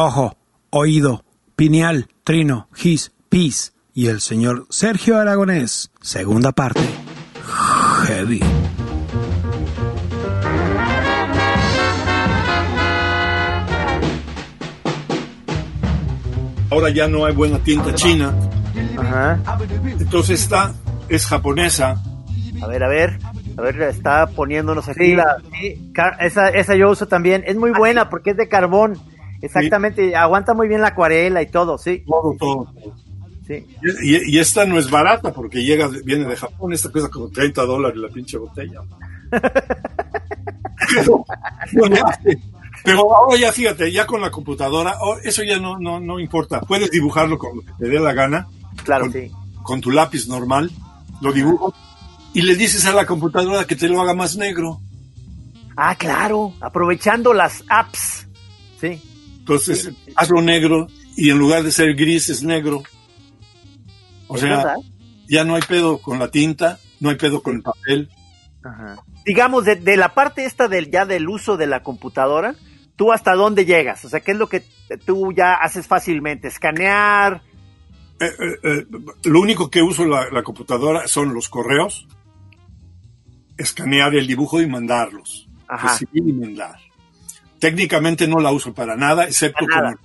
ojo, oído, pineal, trino, gis, pis y el señor Sergio Aragonés, segunda parte. Heavy. Ahora ya no hay buena tinta china. Ajá. Entonces esta es japonesa. A ver, a ver. A ver, está poniéndonos aquí Sí, la... sí, esa, esa yo uso también. Es muy buena porque es de carbón. Exactamente, aguanta muy bien la acuarela y todo, sí. Todo, todo. sí. Y, y esta no es barata porque llega, viene de Japón. Esta cuesta como 30 dólares la pinche botella. pero, bueno, pero ahora ya fíjate, ya con la computadora, oh, eso ya no, no, no importa. Puedes dibujarlo con lo que te dé la gana, Claro, con, sí. con tu lápiz normal. Lo dibujo y le dices a la computadora que te lo haga más negro. Ah, claro, aprovechando las apps. Sí. Entonces, hazlo negro y en lugar de ser gris es negro. O ¿Es sea, verdad? ya no hay pedo con la tinta, no hay pedo con el papel. Ajá. Digamos, de, de la parte esta del ya del uso de la computadora, ¿tú hasta dónde llegas? O sea, ¿qué es lo que tú ya haces fácilmente? ¿Escanear? Eh, eh, eh, lo único que uso la, la computadora son los correos, escanear el dibujo y mandarlos. Ajá. Recibir y mandar. Técnicamente no la uso para nada, excepto Para nada.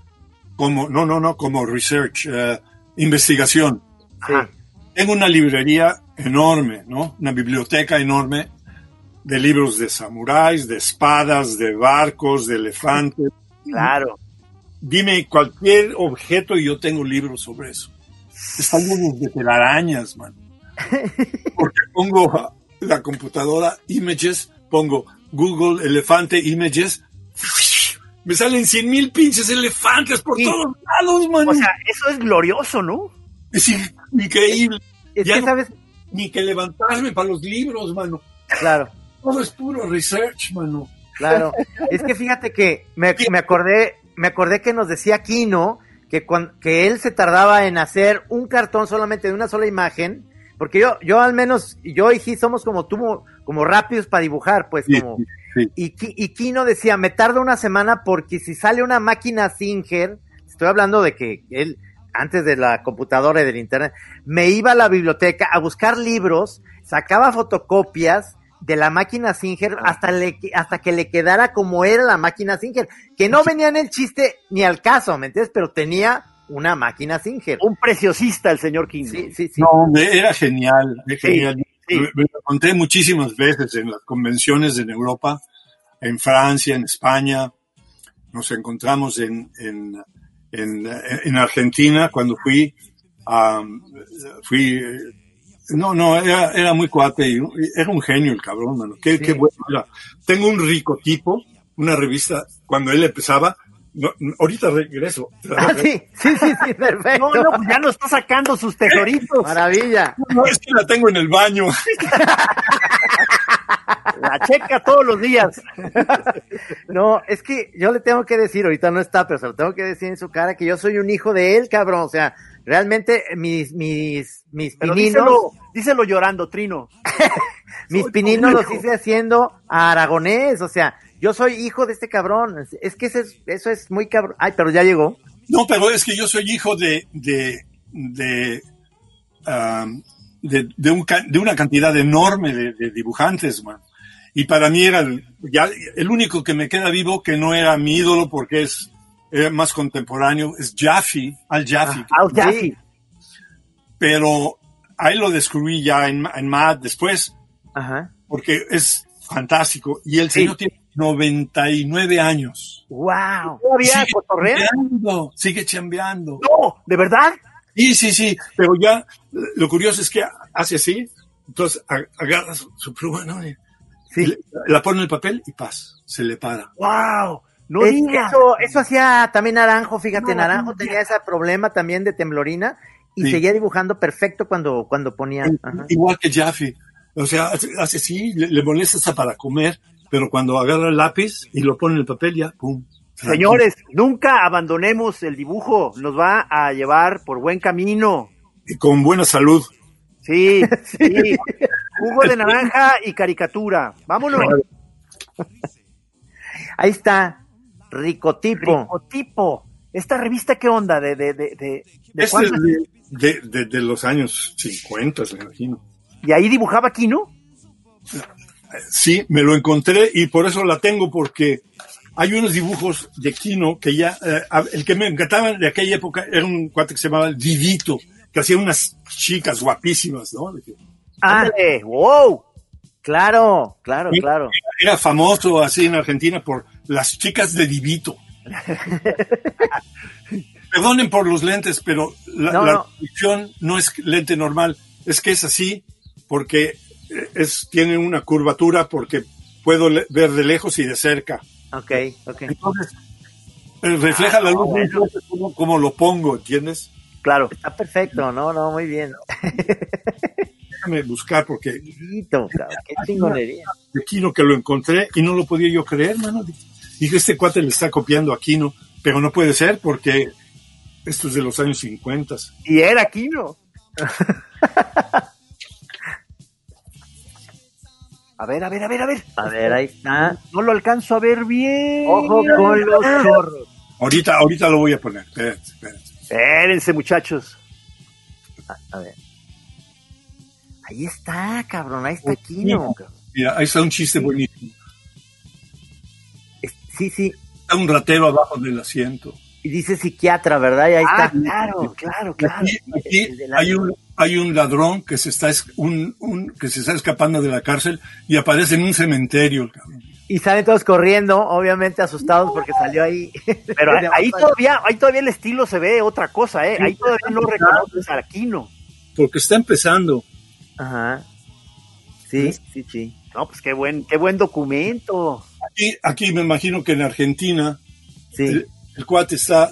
Como, como, no, no, no, como research, eh, investigación. Ajá. Tengo una librería enorme, ¿no? Una biblioteca enorme de libros de samuráis, de espadas, de barcos, de elefantes. Claro. Dime cualquier objeto y yo tengo libros sobre eso. Están llenos de telarañas, man. Porque pongo la computadora images, pongo Google elefante images, me salen cien mil pinches elefantes por Sí. todos lados, man. O sea, eso es glorioso, ¿no? es in- increíble. Es Ya que, no- ¿sabes? Ni que levantarme para los libros, mano. Claro, Todo es puro research, mano. claro. es que fíjate que me, me acordé, me acordé que nos decía Kino que, que él se tardaba en hacer un cartón solamente de una sola imagen, porque yo, yo al menos, yo y Gis somos como tú, como rápidos para dibujar, pues como... sí. Y, y Kino decía, me tarda una semana porque si sale una máquina Singer, estoy hablando de que él, antes de la computadora y del internet, me iba a la biblioteca a buscar libros, sacaba fotocopias de la máquina Singer hasta, le, hasta que le quedara como era la máquina Singer, que no venía en el chiste ni al caso, ¿me entiendes? Pero tenía una máquina Singer. Un preciosista el señor King. Sí, sí, sí. No, era genial, era genial. Sí. Me, lo conté muchísimas veces en las convenciones en Europa, en Francia, en España. Nos encontramos en, en, en, en Argentina cuando fui a... Fui, no, no, era, era muy cuate, y era un genio el cabrón, mano. Qué, qué bueno era. Tengo un rico tipo, una revista, cuando él empezaba, no, no, ahorita regreso. Ah, sí, sí, sí, sí, perfecto. No, no, pues ya nos está sacando sus tesoritos. Maravilla. No, es que la tengo en el baño. La checa todos los días. No, es que yo le tengo que decir, ahorita no está, pero se lo tengo que decir en su cara que yo soy un hijo de él, cabrón. O sea, realmente mis, mis, mis Pero pininos, díselo, díselo llorando, Trino. mis soy pininos los hice haciendo a aragonés. O sea, yo soy hijo de este cabrón. Es- que eso es, eso es muy cabrón. Ay, pero ya llegó. No, pero es que yo soy hijo de de de, um, de, de un ca- de una cantidad enorme de, de dibujantes, man. Y para mí era el, ya el único que me queda vivo que no era mi ídolo porque es más contemporáneo es Jaffe, Al Jaffe. Al Sí. Jaffe. Pero ahí lo descubrí ya en, en Mad después Ajá. porque es fantástico y el Sí. señor tiene 99 años. Wow. ¿Todavía Sigue chambeando, sigue chambeando. No, ¿de verdad? Sí, sí, sí, pero ya lo curioso es que hace así, entonces agarra su, su pluma, ¿no? Y- y le- la pone en el papel y paz, se le para. ¡Wow! No Es- eso, eso hacía también Naranjo, fíjate, No, Naranjo no, tenía ese problema también de temblorina y Sí. seguía dibujando perfecto cuando, cuando ponía. Ajá. Igual que Jaffe. O sea, hace, hace así, le, le molesta hasta para comer, pero cuando agarra el lápiz y lo pone en el papel, ya, pum. Señores, nunca abandonemos el dibujo. Nos va a llevar por buen camino. Y con buena salud. Sí, sí. Jugo de naranja y caricatura. Vámonos. Ahí está, Ricotipo. Ricotipo. ¿Esta revista qué onda? ¿De, de, de, de, es de, de- de- de los años 50, me imagino. ¿Y ahí dibujaba Kino? Sí, me lo encontré y por eso la tengo, porque hay unos dibujos de Kino que ya, eh, el que me encantaba de aquella época era un cuate que se llamaba Divito, que hacía unas chicas guapísimas, ¿no? Ah, Ándale, wow. claro, claro, claro. Era famoso así en Argentina por las chicas de Divito. Perdonen por los lentes, pero la, No, la no. no es lente normal, es que es así porque es, tiene una curvatura porque puedo ver de lejos y de cerca. Ok, ok. Entonces, eh, refleja la luz fuerte como, como lo pongo, ¿entiendes? Claro. Está perfecto, no, no, muy bien. Déjame buscar porque cabrón, qué chingonería. de Kino que lo encontré y no lo podía yo creer, mano. Dije, este cuate le está copiando a Kino, pero no puede ser porque esto es de los años 50. Y era Kino. A ver, a ver, a ver, a ver. A ver, ahí está. No lo alcanzo a ver bien. Ojo con los chorros. Ahorita, ahorita lo voy a poner. Espérate, espérate. Espérense, muchachos. A ver. Ahí está, cabrón, ahí está Kino. cabrón. Mira, ahí está un chiste buenísimo. Es- Sí, sí. Está un ratero abajo del asiento. Y dice psiquiatra, ¿verdad? Y ahí Ah, está. claro, claro, claro. Aquí, hay un hay un ladrón que se está es- un, un- que se está escapando de la cárcel y aparece en un cementerio. cabrón. Y salen todos corriendo, obviamente asustados porque salió ahí. Pero ahí, todavía, ahí todavía el estilo se ve otra cosa, ¿eh? Ahí todavía no reconoces a Kino. Porque está empezando. Ajá. Sí, sí, sí. No, pues qué buen, qué buen documento. Aquí, aquí me imagino que en Argentina Sí. El, cuate está.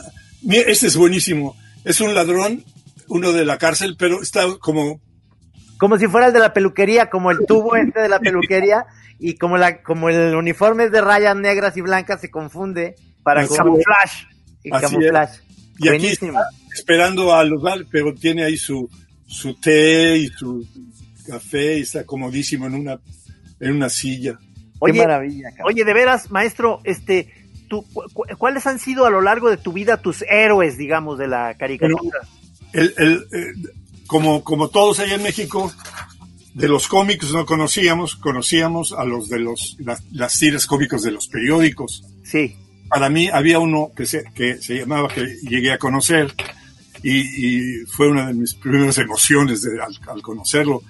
Este es buenísimo. Es un ladrón, uno de la cárcel, pero está como Como si fuera el de la peluquería, como el tubo este de la peluquería, y como la, como el uniforme es de rayas negras y blancas se confunde Para Así camuflaje. y Así camuflaje. Y aquí Buenísimo. está esperando a los pero tiene ahí su, su té y su café y está comodísimo en una, en una silla. Qué Oye, maravilla, cabrón. oye, de veras, maestro, este, cu- ¿cuáles han sido a lo largo de tu vida tus héroes, digamos, de la caricatura? El, el, eh, como, como todos allá en México, de los cómics no conocíamos, conocíamos a los de los, las, las tiras cómicos de los periódicos. Sí. Para mí había uno que se, que se llamaba, que llegué a conocer, y, y fue una de mis primeras emociones de- al, al conocerlo,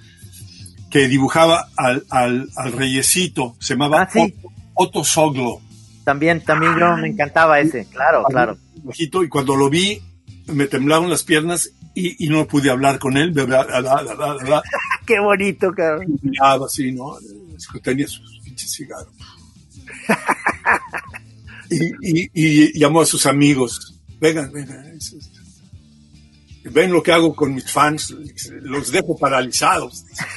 que dibujaba al, al, al reyesito, se llamaba Ah, sí. Otto, Otto Soglo. También, también yo me encantaba ese, claro, claro. bajito, y cuando lo vi me temblaron las piernas y, y no pude hablar con él, Qué bonito, cabrón. y miraba así, ¿no? Tenía sus pinches cigarros. y, y, y llamó a sus amigos, vengan, vengan, ven lo que hago con mis fans, los dejo paralizados.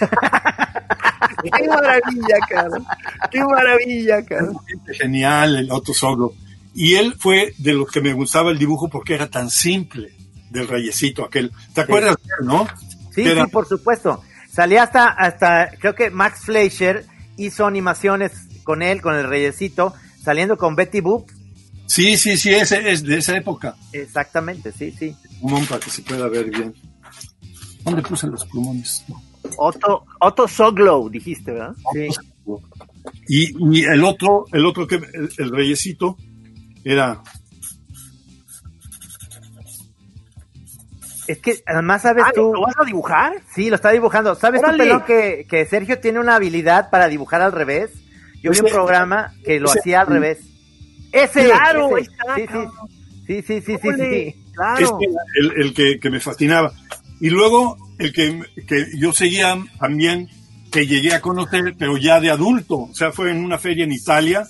Qué maravilla, cabrón. Qué maravilla, cabrón. Genial el Otto Soglo. Y él fue de los que me gustaba el dibujo porque era tan simple del reyesito aquel. ¿Te acuerdas, de él, no? Sí, Era- sí, por supuesto. Salía hasta, hasta, creo que Max Fleischer hizo animaciones con él, con el reyesito, saliendo con Betty Boop. Sí, sí, sí, ese es de esa época. Exactamente, sí, sí. Plumón para que se pueda ver bien. ¿Dónde puse los plumones? Otto, Otto Soglow, dijiste, ¿verdad? Sí. Y, y el otro, el otro que el, el reyesito era Es que además sabes Ah, tú. ¿Lo vas a dibujar? Sí, lo está dibujando. ¿Sabes tú, Órale. Pelón, que, que Sergio tiene una habilidad para dibujar al revés? Yo vi un programa que lo ese- hacía al revés. Ese, Claro, ese. ahí está, sí, sí, sí, sí, sí, sí, Órale, sí. Claro. este el, el que, que me fascinaba. Y luego el que, que yo seguía también, que llegué a conocer, pero ya de adulto. O sea, fue en una feria en Italia,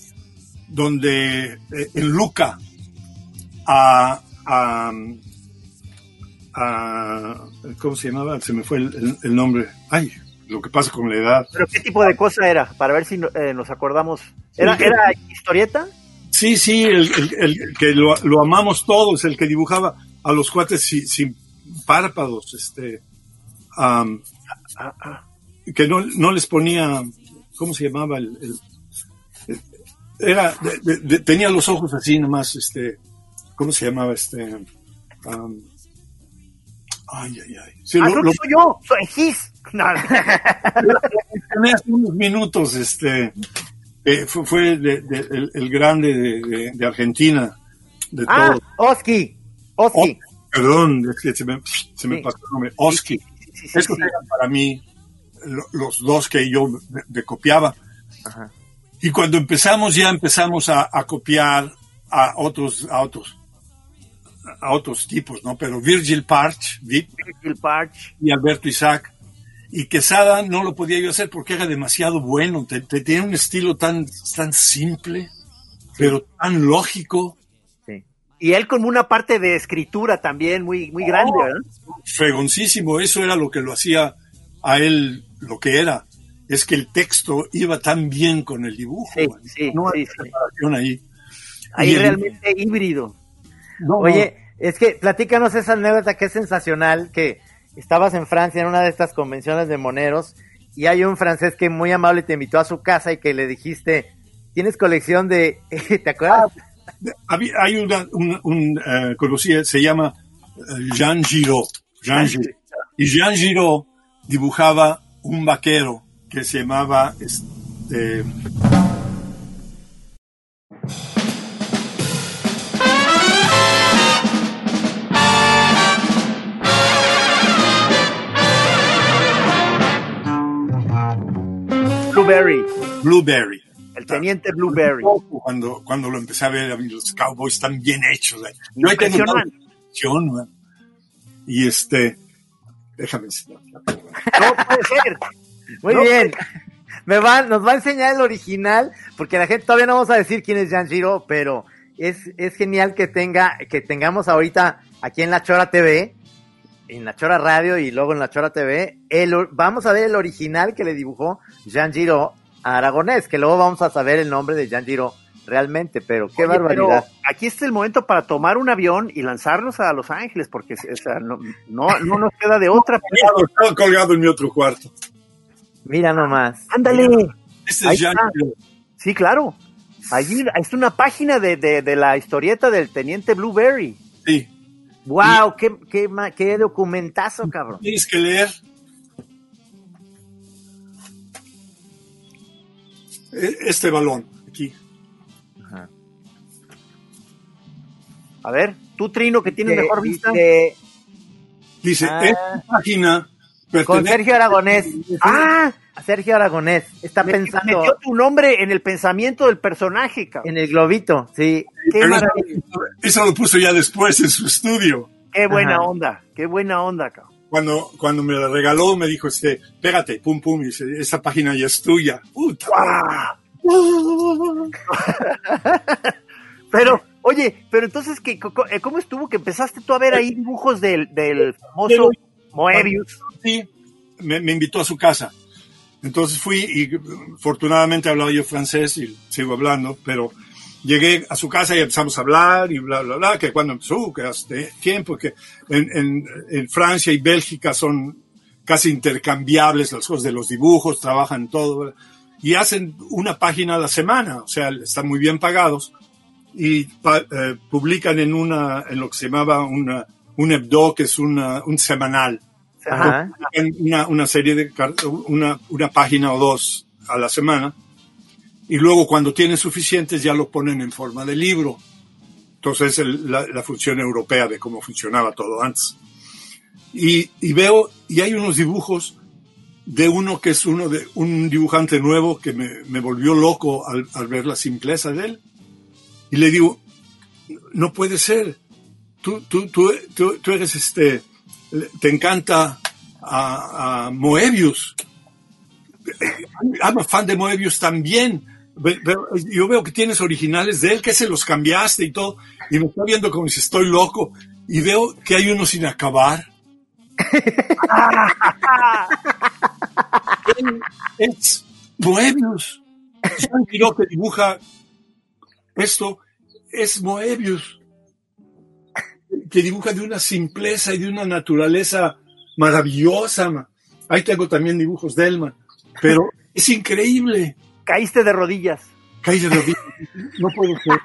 donde eh, en Luca, a, a, a- ¿cómo se llamaba? Se me fue el, el- el nombre. Ay, lo que pasa con la edad. ¿Pero qué tipo de cosa era? Para ver si eh, nos acordamos. ¿Era, Sí. ¿Era historieta? Sí, sí, el, el- el que lo, lo amamos todos, el que dibujaba a los cuates sin, sin párpados, este, ah. que no, no les ponía, ¿cómo se llamaba? El, era, de- de- de- tenía los ojos así nomás, este, ¿cómo se llamaba este? Um, ay, ay, ay. Sí, ah, lo- lo- yo, soy Gis. No, unos minutos, este, eh, fue, fue de- de- el, el grande de, Argentina, de Ah, todo. Oski. Oski. Perdón, es que se me, se me Sí. pasó el nombre. Oski. sí, sí, sí, Esos eran para mí lo- los dos que yo me, me copiaba. Ajá. Y cuando empezamos, ya empezamos a, a copiar a otros, a otros, a otros tipos, ¿no? Pero Virgil Parch, Virgil Parch. y Alberto Isaac. Y Quesada no lo podía yo hacer porque era demasiado bueno. Te, te- tenía un estilo tan, tan simple, pero tan lógico, Sí. Y él con una parte de escritura también muy, muy grande, Oh. ¿verdad? fregoncísimo. Eso era lo que lo hacía a él lo que era. Es que el texto iba tan bien con el dibujo. Sí, sí, no hay separación ahí. Ahí Y el- realmente híbrido. no, Oye, es que platícanos esa anécdota que es sensacional, que estabas en Francia en una de estas convenciones de moneros y hay un francés que muy amable te invitó a su casa y que le dijiste, tienes colección de... ¿Te acuerdas? había- hay una, un, un, eh, conocido, se llama eh, Jean Giraud. Jean Giraud. Y Jean Giraud dibujaba un vaquero que se llamaba este, Blueberry, Blueberry. el teniente Blueberry. Cuando, cuando lo empecé a ver, los cowboys están bien hechos. eh. Yo ahí tengo. Y este, déjame enseñar. No puede ser. Muy No, bien. Me van, nos va a enseñar el original, porque la gente todavía no vamos a decir quién es Jan Giro, pero es, es genial que tenga, que tengamos ahorita aquí en La Chora TV, en La Chora Radio y luego en La Chora TV, el, vamos a ver el original que le dibujó Jan Giro a Aragonés, que luego vamos a saber el nombre de Jan Giro realmente, pero qué Oye, barbaridad. pero aquí está el momento para tomar un avión y lanzarnos a Los Ángeles, porque o sea, no, no, no nos queda de otra. Colgado, Estaba colgado en mi otro cuarto. Mira nomás. Ándale. Este es Jean. Sí, claro. Allí es una página de, de, de la historieta del teniente Blueberry. Sí. Wow, qué, qué, qué documentazo, cabrón. Tienes que leer. E- Este balón, aquí. A ver, tú, Trino, que tienes mejor vista. dice, Dice, Ah. esta página con Sergio Aragonés. Ah, Sergio Aragonés. Está me- pensando metió tu nombre en el pensamiento del personaje, cabrón. en el globito, sí. Qué Pero maravilla. Eso lo puso ya después en su estudio. Qué buena Ajá. onda, qué buena onda, cabrón. Cuando, cuando me la regaló, me dijo, este, pégate, pum, pum, y dice, esta página ya es tuya. Puta. Pero, oye, pero entonces, ¿qué, eh, ¿cómo estuvo que empezaste tú a ver ahí dibujos del, del famoso Moebius? Sí, me, me invitó a su casa. Entonces fui y afortunadamente hablaba yo francés y sigo hablando, pero llegué a su casa y empezamos a hablar y bla, bla, bla, que cuando empezó, que hace tiempo, que en, en, en Francia y Bélgica son casi intercambiables las cosas de los dibujos, trabajan todo, y hacen una página a la semana, o sea, están muy bien pagados y pa- eh, publican en una, en lo que se llamaba una, un hebdo, que es una, un semanal Ajá. en una, una serie de una, una página o dos a la semana. Y luego cuando tienen suficientes ya lo ponen en forma de libro. Entonces el- la, la función europea de cómo funcionaba todo antes. Y, y veo y hay unos dibujos de uno que es uno de un dibujante nuevo que me, me volvió loco al, al ver la simpleza de él. Y le digo no puede ser. Tú, tú, tú, tú, tú eres este te encanta a, a Moebius. I'm a fan de Moebius también. Yo veo que tienes originales de él, que se los cambiaste y todo, y me está viendo como si estoy loco, y veo que hay uno sin acabar. Es Moebius. Jean Giraud que dibuja esto es Moebius que dibuja de una simpleza y de una naturaleza maravillosa. ma. Ahí tengo también dibujos de él, ma. pero es increíble. Caíste de rodillas. Caí de rodillas. No puedo creer.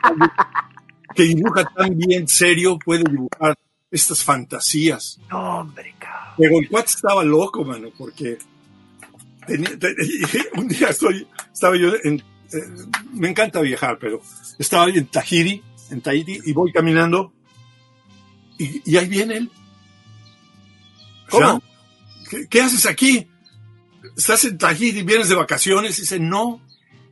que dibuja tan bien serio puede dibujar estas fantasías. No, hombre, cabrón. Pero el cuate estaba loco, mano, porque tenía- un día estoy, estaba yo en, eh, me encanta viajar, pero estaba en Tahiti, en Tahiti, y voy caminando, y, y ahí viene él. ¿Cómo? ¿qué, qué haces aquí? ¿Estás en Tahiti, vienes de vacaciones? Y dice, no,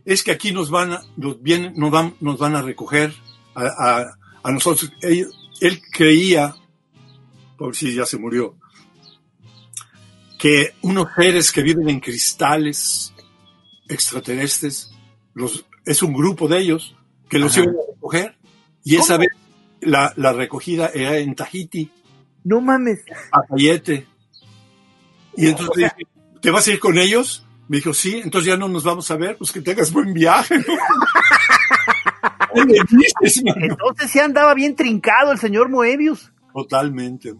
es que aquí nos van a, nos vienen, nos van, nos van a recoger a, a- a nosotros. Él, él creía, por si ya se murió, que unos seres que viven en cristales extraterrestres, los, es un grupo de ellos que los Ajá. iban a recoger. Y esa vez la, la recogida era en Tahiti, No mames. a Cayete. Y entonces dije, ¿te vas a ir con ellos? Me dijo, sí, entonces ya no nos vamos a ver, pues que tengas buen viaje. Entonces sí andaba bien trincado el señor Moebius. Totalmente.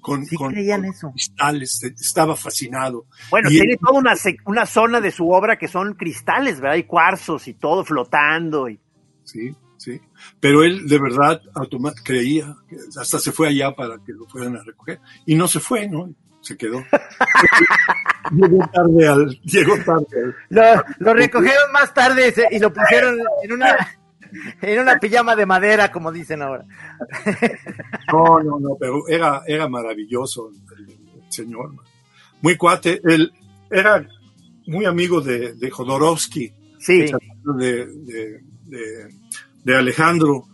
Con, Sí con- creían con eso. cristales, estaba fascinado. Bueno, Y- tiene toda una, una zona de su obra que son cristales, ¿verdad? Y cuarzos y todo flotando. Y... Sí, sí. Pero él de verdad automat creía, que hasta se fue allá para que lo fueran a recoger. Y no se fue, ¿no? Se quedó. llegó tarde al, llegó tarde al- Lo, lo recogieron más tarde y lo pusieron en una, en una pijama de madera, como dicen ahora. No, no, no, pero era, era maravilloso el, el señor. Muy cuate. Él era muy amigo de, de Jodorowsky, Sí, Sí. de, de, de- de Alejandro,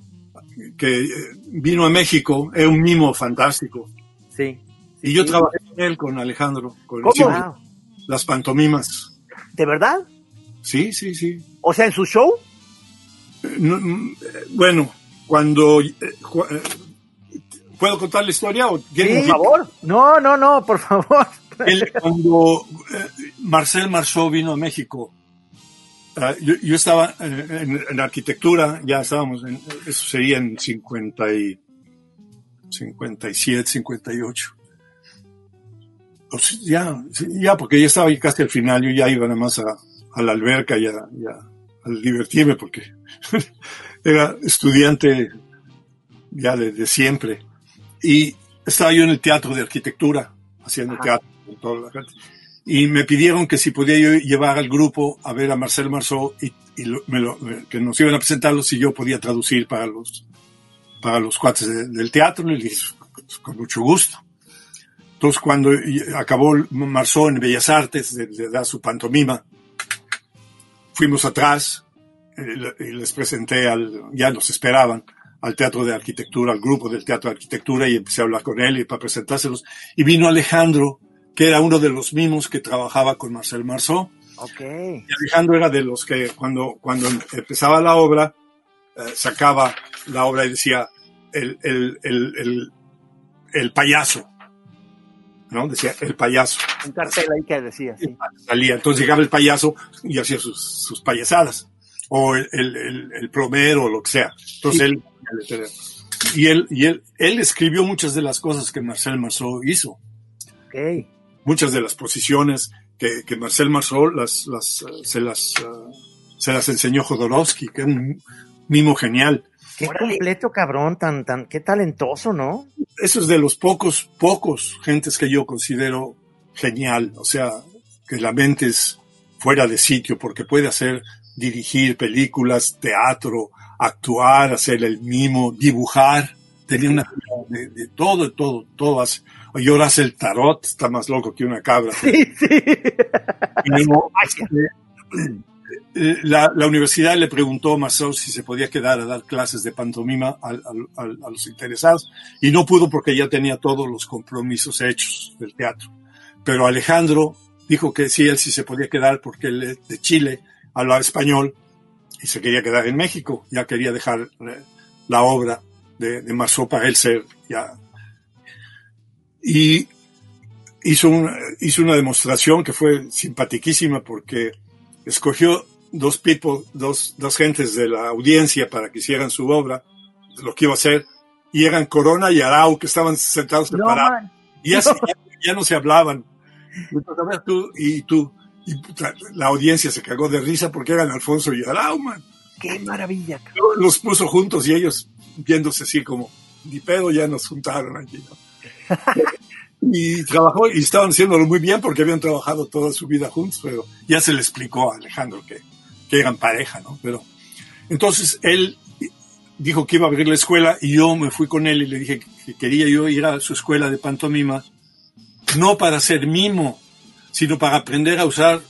que eh, vino a México. Es un mimo fantástico. Sí. Y yo sí. trabajé con él, con Alejandro, con ¿Cómo? Wow. las pantomimas. ¿de verdad? Sí, sí, sí. O sea, en su show. No, mm, eh, bueno, cuando... eh, ¿Puedo contar la historia? O Sí. Por favor. No, no, no, por favor. Él, cuando eh, Marcel Marceau vino a México, ah, yo, yo estaba en, en arquitectura, ya estábamos, en, eso sería en 50 y, 57, 58. O sea, ya, ya, porque ya estaba ahí casi al final, yo ya iba nada más a, a la alberca y a, y a- a divertirme, porque era estudiante ya de, de siempre. Y estaba yo en el teatro de arquitectura, haciendo Ajá. teatro con toda la gente. Y me pidieron que si podía yo llevar al grupo a ver a Marcel Marceau y, y lo- me lo- que nos iban a presentarlo si yo podía traducir para los, para los cuates de- del teatro. Y dije, "Pues, con mucho gusto. Entonces, cuando acabó Marceau en Bellas Artes de, dar su pantomima, fuimos atrás eh, y les presenté al, ya nos esperaban, al Teatro de Arquitectura, al grupo del Teatro de Arquitectura y empecé a hablar con él y para presentárselos. Y vino Alejandro, que era uno de los mismos que trabajaba con Marcel Marceau. Ok. Y Alejandro era de los que cuando, cuando empezaba la obra, eh, sacaba la obra y decía el, el, el, el, el payaso. ¿No? Decía el payaso. Un cartel ahí que decía, sí. Salía. Entonces llegaba el payaso y hacía sus, sus payasadas. O el, el, el, el plomero o lo que sea. Entonces él, y él, y él, él escribió muchas de las cosas que Marcel Marceau hizo. Ok. Muchas de las posiciones que, que Marcel Marceau las, las, eh, se, las, eh, se las enseñó Jodorowsky, que es un mimo genial. Qué Órale. completo, cabrón, tan, tan, qué talentoso, ¿no? Eso es de los pocos, pocos gentes que yo considero genial. O sea, que la mente es fuera de sitio porque puede hacer, dirigir películas, teatro, actuar, hacer el mimo, dibujar. Tenía una de, de todo, de todo, todo hace. Y ahora hace el tarot, está más loco que una cabra. Sí, sí. Y luego, eh, la, la universidad le preguntó a Marceau si se podía quedar a dar clases de pantomima a los interesados y no pudo porque ya tenía todos los compromisos hechos del teatro. Pero Alejandro dijo que sí, él sí se podía quedar porque él es de Chile, hablaba español y se quería quedar en México, ya quería dejar eh, la obra de, de para él ser ya. Y hizo una, hizo una demostración que fue simpaticísima porque escogió dos people, dos, dos gentes de la audiencia para que hicieran su obra, lo que iba a hacer, y eran Corona y Arau, que estaban sentados No, separados, man. y ya, se- ya, ya no se hablaban. Entonces, a ver, tú, y tú, y puta, la audiencia se cagó de risa porque eran Alfonso y Arau, man. Qué maravilla. Los puso juntos y ellos viéndose así como, ni pedo, ya nos juntaron aquí. y trabajó y estaban haciéndolo muy bien porque habían trabajado toda su vida juntos, pero ya se le explicó a Alejandro que, que eran pareja, ¿no? Pero entonces él dijo que iba a abrir la escuela y yo me fui con él y le dije que quería yo ir a su escuela de pantomima, no para ser mimo, sino para aprender a usar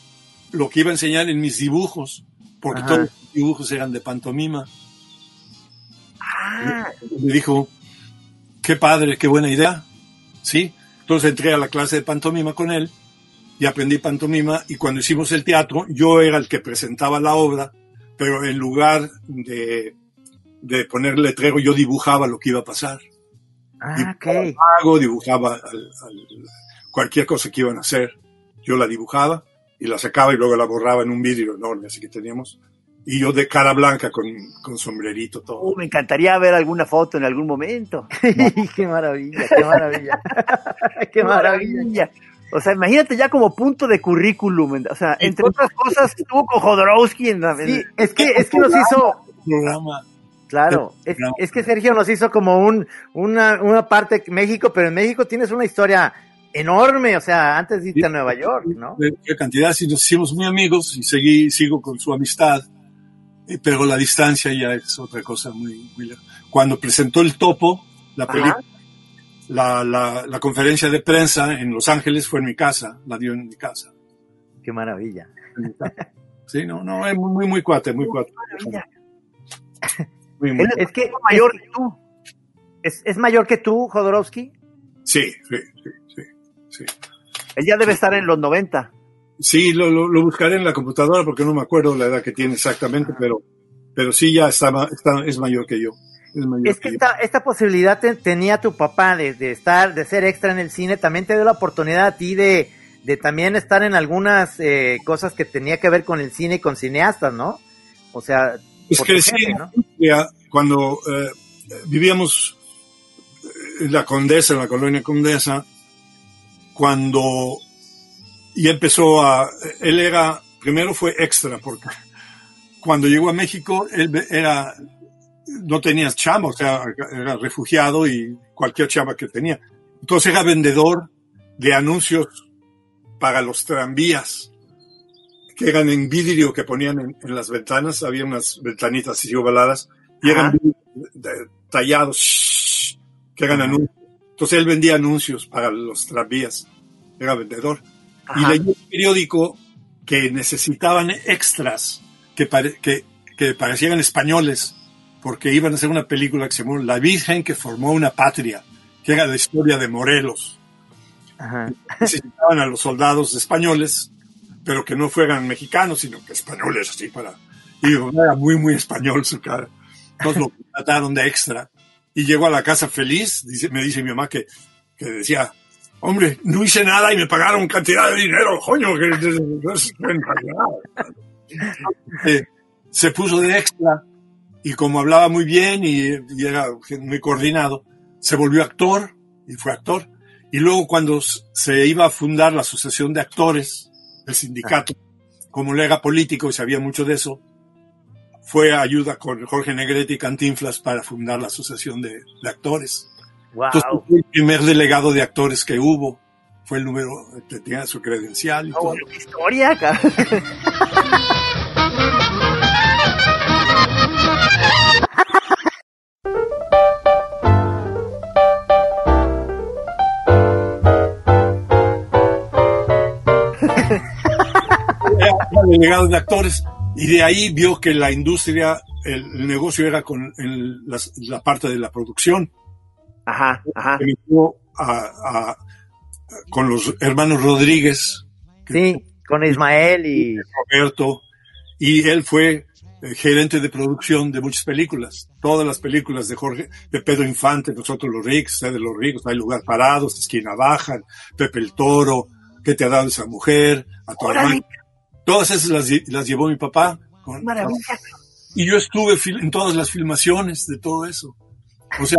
lo que iba a enseñar en mis dibujos, porque Ajá. todos los dibujos eran de pantomima. Ah, Me dijo, qué padre, qué buena idea. Sí. Entonces entré a la clase de pantomima con él y aprendí pantomima y cuando hicimos el teatro yo era el que presentaba la obra, pero en lugar de, de poner letrero yo dibujaba lo que iba a pasar. Ah. Dibujaba mago, dibujaba al- al- cualquier cosa que iban a hacer. Yo la dibujaba y la sacaba y luego la borraba en un vidrio enorme, así que teníamos. Y yo de cara blanca con, con sombrerito, todo. uh, me encantaría ver alguna foto en algún momento. qué maravilla, qué maravilla. qué maravilla. O sea, imagínate ya como punto de currículum. O sea, entre otras cosas, estuvo con Jodorowsky en la. Sí, es que, es que nos hizo, programa. claro, es, es que Sergio nos hizo como un, una, una parte de México, pero en México tienes una historia enorme, o sea, antes de irte a Nueva York, ¿no? de qué cantidad, si nos hicimos muy amigos y seguí, sigo con su amistad, pero la distancia ya es otra cosa muy, muy. Cuando presentó el topo, la película, la, la, la conferencia de prensa en Los Ángeles fue en mi casa, la dio en mi casa. Qué maravilla. Sí, no, no, es muy, muy, muy cuate, muy cuate. Muy, muy- Es que mayor es, que tú. es, es mayor que tú, Jodorowsky. Sí, sí, sí, sí, sí. Él ya debe estar en los 90. Sí, lo, lo, lo buscaré en la computadora porque no me acuerdo la edad que tiene exactamente, pero, pero sí ya está, está, es mayor que yo. Es mayor Es que esta, esta posibilidad te- tenía tu papá de, de estar, de ser extra en el cine, también te dio la oportunidad a ti de, de también estar en algunas eh, cosas que tenía que ver con el cine y con cineastas, ¿no? O sea, Es que sí, cuando eh, vivíamos en la Condesa, en la colonia Condesa, cuando y empezó a, él era, primero fue extra, porque cuando llegó a México, él era, no tenía chamba, o sea, era refugiado y cualquier chamba que tenía. Entonces era vendedor de anuncios para los tranvías, que eran en vidrio que ponían en, en las ventanas, había unas ventanitas así ovaladas, y eran de- tallados, que eran anuncios. Entonces él vendía anuncios para los tranvías, era vendedor. Y Ajá. leí un periódico que necesitaban extras que, pare- que, que parecieran españoles, porque iban a hacer una película que se llamó La Virgen que formó una patria, que era la historia de Morelos. Ajá. Necesitaban a los soldados españoles, pero que no fueran mexicanos, sino que españoles, así para... Y era muy, muy español su cara. Entonces lo trataron de extra. Y llegó a la casa feliz, dice, me dice mi mamá que, que decía, hombre, no hice nada y me pagaron cantidad de dinero, coño, Eh, Se puso de extra y como hablaba muy bien y, era muy coordinado, se volvió actor y fue actor. Y luego cuando se iba a fundar la Asociación de Actores, el sindicato, como él era político y sabía mucho de eso, fue a ayuda con Jorge Negrete y Cantinflas para fundar la Asociación de Actores. Entonces Wow. fue el primer delegado de actores que hubo. Fue el número, tenía su credencial y No, todo. qué historia, era delegado de actores y de ahí vio que la industria, el, negocio era con el- las- la parte de la producción. Ajá, ajá. A- a- con los hermanos Rodríguez, Sí, con Ismael y... Roberto, y él fue eh, gerente de producción de muchas películas. Todas las películas de Jorge, de Pedro Infante, Nosotros los ricos, de los ricos, Hay lugar parados, Esquina baja, Pepe el Toro, ¿Qué te ha dado esa mujer? A tu Órale. hermano. Todas esas las, las llevó mi papá. con- Maravilla. Y yo estuve en todas las filmaciones de todo eso. O sea,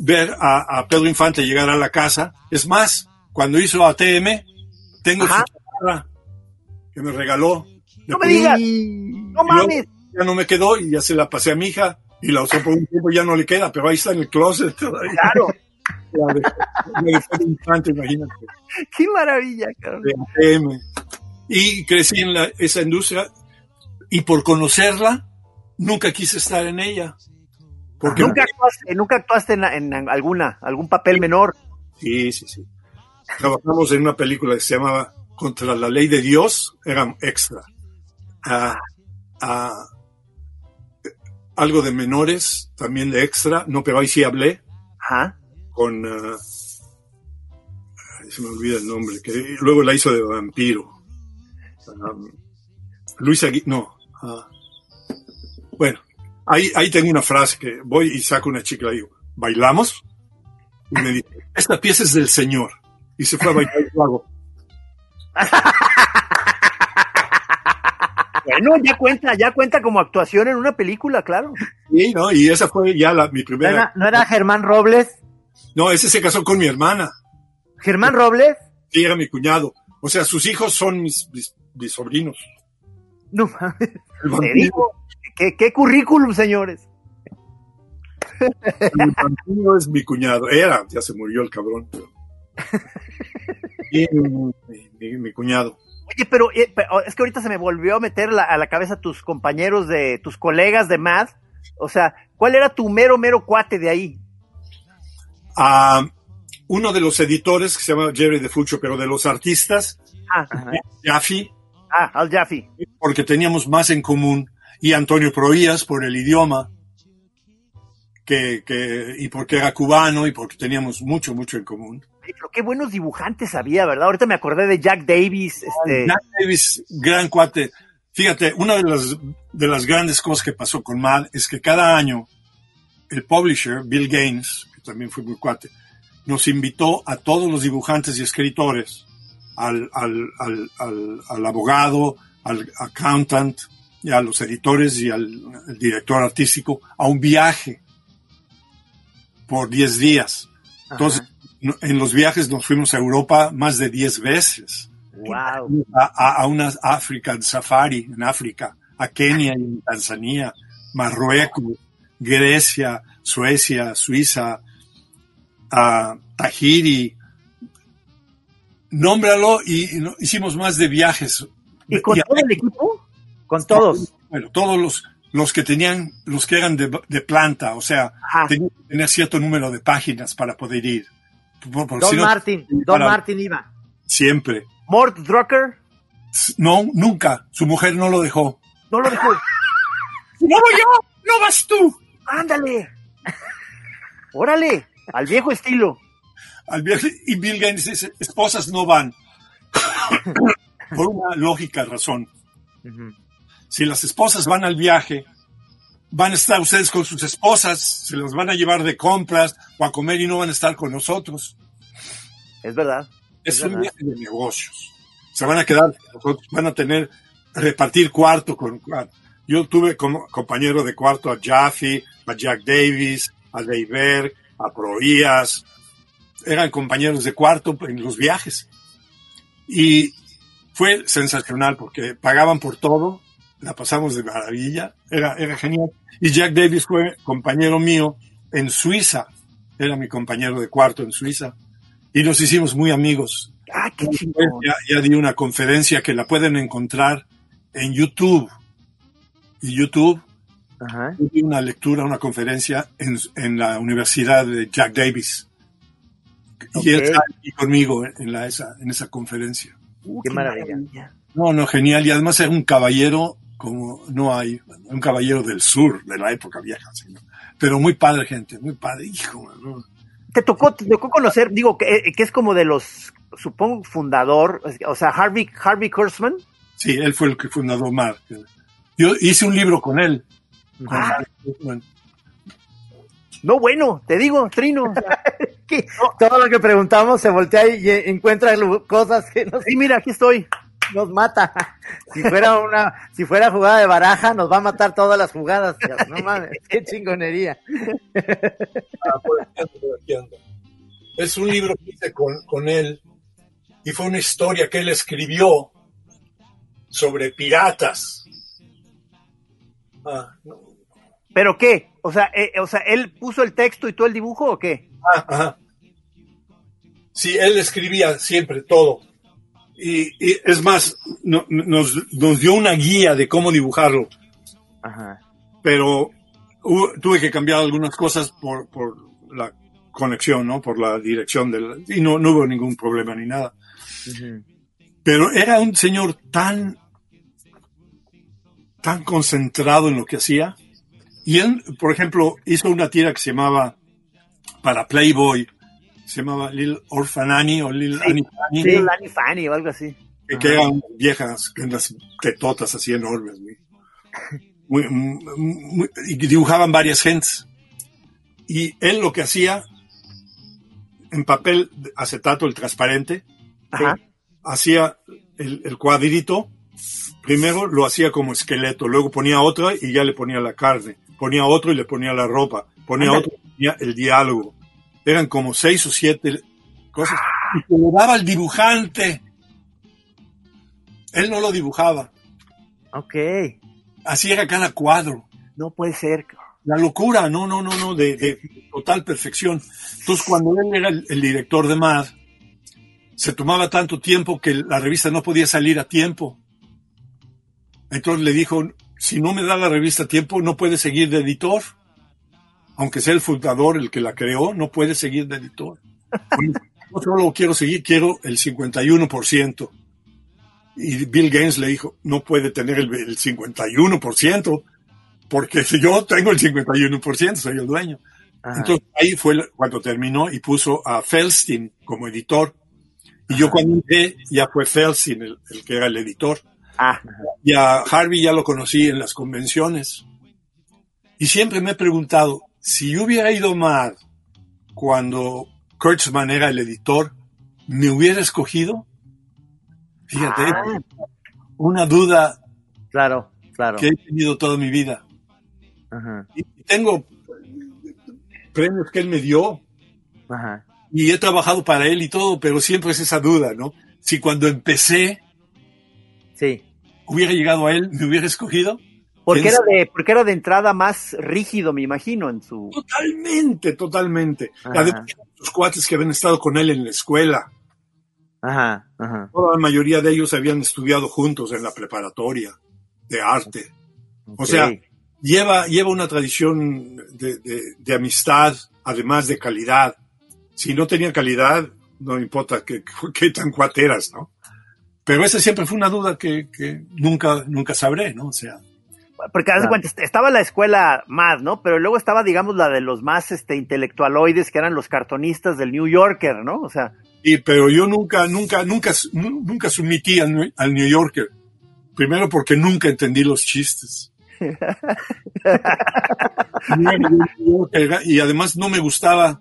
ver a, a Pedro Infante llegar a la casa. Es más, cuando hizo ATM, tengo Ajá. su guitarra que me regaló. No me digas. No mames. ya no me quedó y ya se la pasé a mi hija y la usó por un tiempo ya no le queda, pero ahí está en el closet. todavía. Claro. La de- infante, imagínate. Qué maravilla, cabrón. de ATM. Y crecí en la- esa industria y por conocerla, nunca quise estar en ella. Porque Nunca actuaste, nunca actuaste en, en alguna, algún papel menor. Sí, sí, sí. Trabajamos en una película que se llamaba Contra la Ley de Dios, era extra. Ah, ah, algo de menores, también de extra, no, pero ahí sí hablé Ajá. con... ay, se me olvida el nombre, que luego la hizo de vampiro. Um, Luisa, no. ah, bueno, ahí, ahí tengo una frase que voy y saco una chica y digo, ¿bailamos? Y me dice, esta pieza es del señor. Y se fue a bailar y yo hago, Bueno, ya cuenta, ya cuenta como actuación en una película, claro. "Sí", ¿no? Y esa fue ya la, mi ¿No primera. era, no era Germán Robles? No, ese se casó con mi hermana. ¿Germán Robles? Sí, era mi cuñado. O sea, sus hijos son mis, mis, mis sobrinos. No mames. Te digo, ¿qué, qué currículum, señores? vampiro es mi cuñado. Era, ya se murió el cabrón. pero- mi, mi- mi cuñado. Oye, pero, eh, pero es que ahorita se me volvió a meter la- a la cabeza tus compañeros de, tus colegas de Mad. O sea, ¿cuál era tu mero, mero cuate de ahí? a uno de los editores que se llama Jerry de Fucho, pero de los artistas, Ah, Jaffe, ah Al Jaffe. porque teníamos más en común, y Antonio Proías por el idioma, que, que, y porque era cubano y porque teníamos mucho, mucho en común. Pero qué buenos dibujantes había, ¿verdad? Ahorita me acordé de Jack Davis. Este, Jack Davis, gran cuate. Fíjate, una de las, de las grandes cosas que pasó con Mad es que cada año el publisher, Bill Gaines, que también fue muy cuate, nos invitó a todos los dibujantes y escritores, al, al, al, al abogado, al accountant, y a los editores y al, al director artístico a un viaje por 10 días. Entonces, en los viajes nos fuimos a Europa más de 10 veces wow. a, a, una African Safari en África, a Kenia y en Tanzania, Marruecos, Grecia, Suecia, Suiza, a Tahiri. Nómbralo y, y no- hicimos más de viajes. ¿Y con Y todo el equipo? Con todos. Bueno, todos los, los que tenían, los que eran de, de planta, o sea, Ajá. tenían que tener cierto número de páginas para poder ir. Por- por Don Martin. Don Martin iba. Siempre. Mort Drucker No, nunca. Su mujer no lo dejó. no lo dejó. ¡No voy yo! ¡No vas tú! ¡Ándale! ¡Órale! Al viejo estilo. Al viaje, y Bill Gates dice, esposas no van. Por una lógica razón. Si las esposas van al viaje, van a estar ustedes con sus esposas, se las van a llevar de compras o a comer y no van a estar con nosotros. Es verdad. Es Es un verdad. viaje de negocios. Se van a quedar van a tener, repartir cuarto con cuarto. Yo tuve como compañero de cuarto a Jaffe, a Jack Davis, a Dave Berg, a Proías. Eran compañeros de cuarto en los viajes. Y fue sensacional porque pagaban por todo, la pasamos de maravilla, era, era genial. Y Jack Davis fue compañero mío en Suiza, era mi compañero de cuarto en Suiza. Y nos hicimos muy amigos. ¡Ah, qué! Ya, ya di una conferencia que la pueden encontrar en YouTube. Y YouTube, Ajá. di una lectura, una conferencia en, en la Universidad de Jack Davis. Y él está aquí conmigo en, la, esa, en esa conferencia. Uh, Qué maravilla. No, no, genial. Y además era un caballero como no hay, un caballero del sur, de la época vieja. ¿sí, no? Pero muy padre, gente, muy padre. Hijo, ¿no? Te tocó, te tocó conocer, digo, que, eh, que es como de los, supongo, fundador, o sea, Harvey, Harvey Kurtzman. Sí, él fue el que fundó Mar. Yo hice un libro con él. con Ah. No, bueno, te digo, Trino. Todo lo que preguntamos se voltea y eh, encuentra cosas que nos, sí, mira, aquí estoy. Nos mata. Si fuera una, si fuera jugada de baraja, nos va a matar todas las jugadas. No mames, qué chingonería. Ah, por aquí ando, por aquí ando. Es un libro que hice con, con él y fue una historia que él escribió sobre piratas. Ah, no. ¿Pero qué? O sea, eh, o sea, ¿él puso el texto y tú el dibujo o qué? Ah, ajá. Sí, él escribía siempre todo. Y, y es más, no- nos, nos dio una guía de cómo dibujarlo, Ajá. pero tuve que cambiar algunas cosas por, por la conexión, ¿no? Por la dirección del... Y no, no hubo ningún problema ni nada. Pero era un señor tan, tan concentrado en lo que hacía. Y él, por ejemplo, hizo una tira que se llamaba, para Playboy, se llamaba Lil Orphan Annie o Lil Sí. Annie Fanny, Sí, Lani Fanny o algo así. que, que eran viejas, con las tetotas así enormes. Muy, muy- muy- y dibujaban varias gentes. Y él lo que hacía, en papel acetato, el transparente, Ajá. hacía el, el cuadrito, primero lo hacía como esqueleto, luego ponía otra y ya le ponía la carne, ponía otro y le ponía la ropa, ponía otro y ponía el diálogo. Eran como seis o siete cosas. Y se lo daba al dibujante. Él no lo dibujaba. Ok. Así era cada cuadro. No puede ser. La locura, no, no, no, no, de, de total perfección. Entonces, cuando él era el, el director de Mad, se tomaba tanto tiempo que la revista no podía salir a tiempo. Entonces le dijo, si no me da la revista a tiempo, no puede seguir de editor. Aunque sea el fundador el que la creó, no puede seguir de editor. No solo quiero seguir, quiero el 51%. Y Bill Gaines le dijo, no puede tener el, el 51%, porque si yo tengo el 51%, soy el dueño. Ajá. Entonces ahí fue cuando terminó y puso a Feldstein como editor. Y yo cuando entré ya fue Feldstein el, el que era el editor. Ah, Y a Harvey ya lo conocí en las convenciones. Y siempre me he preguntado, si yo hubiera ido más cuando Kurtzman era el editor, ¿me hubiera escogido? Fíjate, Ah. una duda Claro, claro. que he tenido toda mi vida. Ajá. Y tengo premios que él me dio Ajá. y he trabajado para él y todo, pero siempre es esa duda, ¿no? Si cuando empecé Sí. hubiera llegado a él, ¿me hubiera escogido? Porque ¿Quién era de, porque era de entrada más rígido, me imagino, en su. Totalmente, totalmente. Ajá. Además, los cuates que habían estado con él en la escuela, Ajá. Ajá. toda la mayoría de ellos habían estudiado juntos en la preparatoria de arte. O sea, lleva, lleva una tradición de, de- de amistad, además de calidad. Si no tenía calidad, no importa qué, qué tan cuateras, ¿no? Pero esa siempre fue una duda que, que nunca, nunca sabré, ¿no? O sea, Porque haz de cuenta, est- estaba la escuela más, ¿no? Pero luego estaba, digamos, la de los más este, intelectualoides, que eran los cartonistas del New Yorker, ¿no? O sea, y, pero yo nunca, nunca, nunca, nu- nunca sumití al, New- al New Yorker. Primero porque nunca entendí los chistes. y además no me gustaba.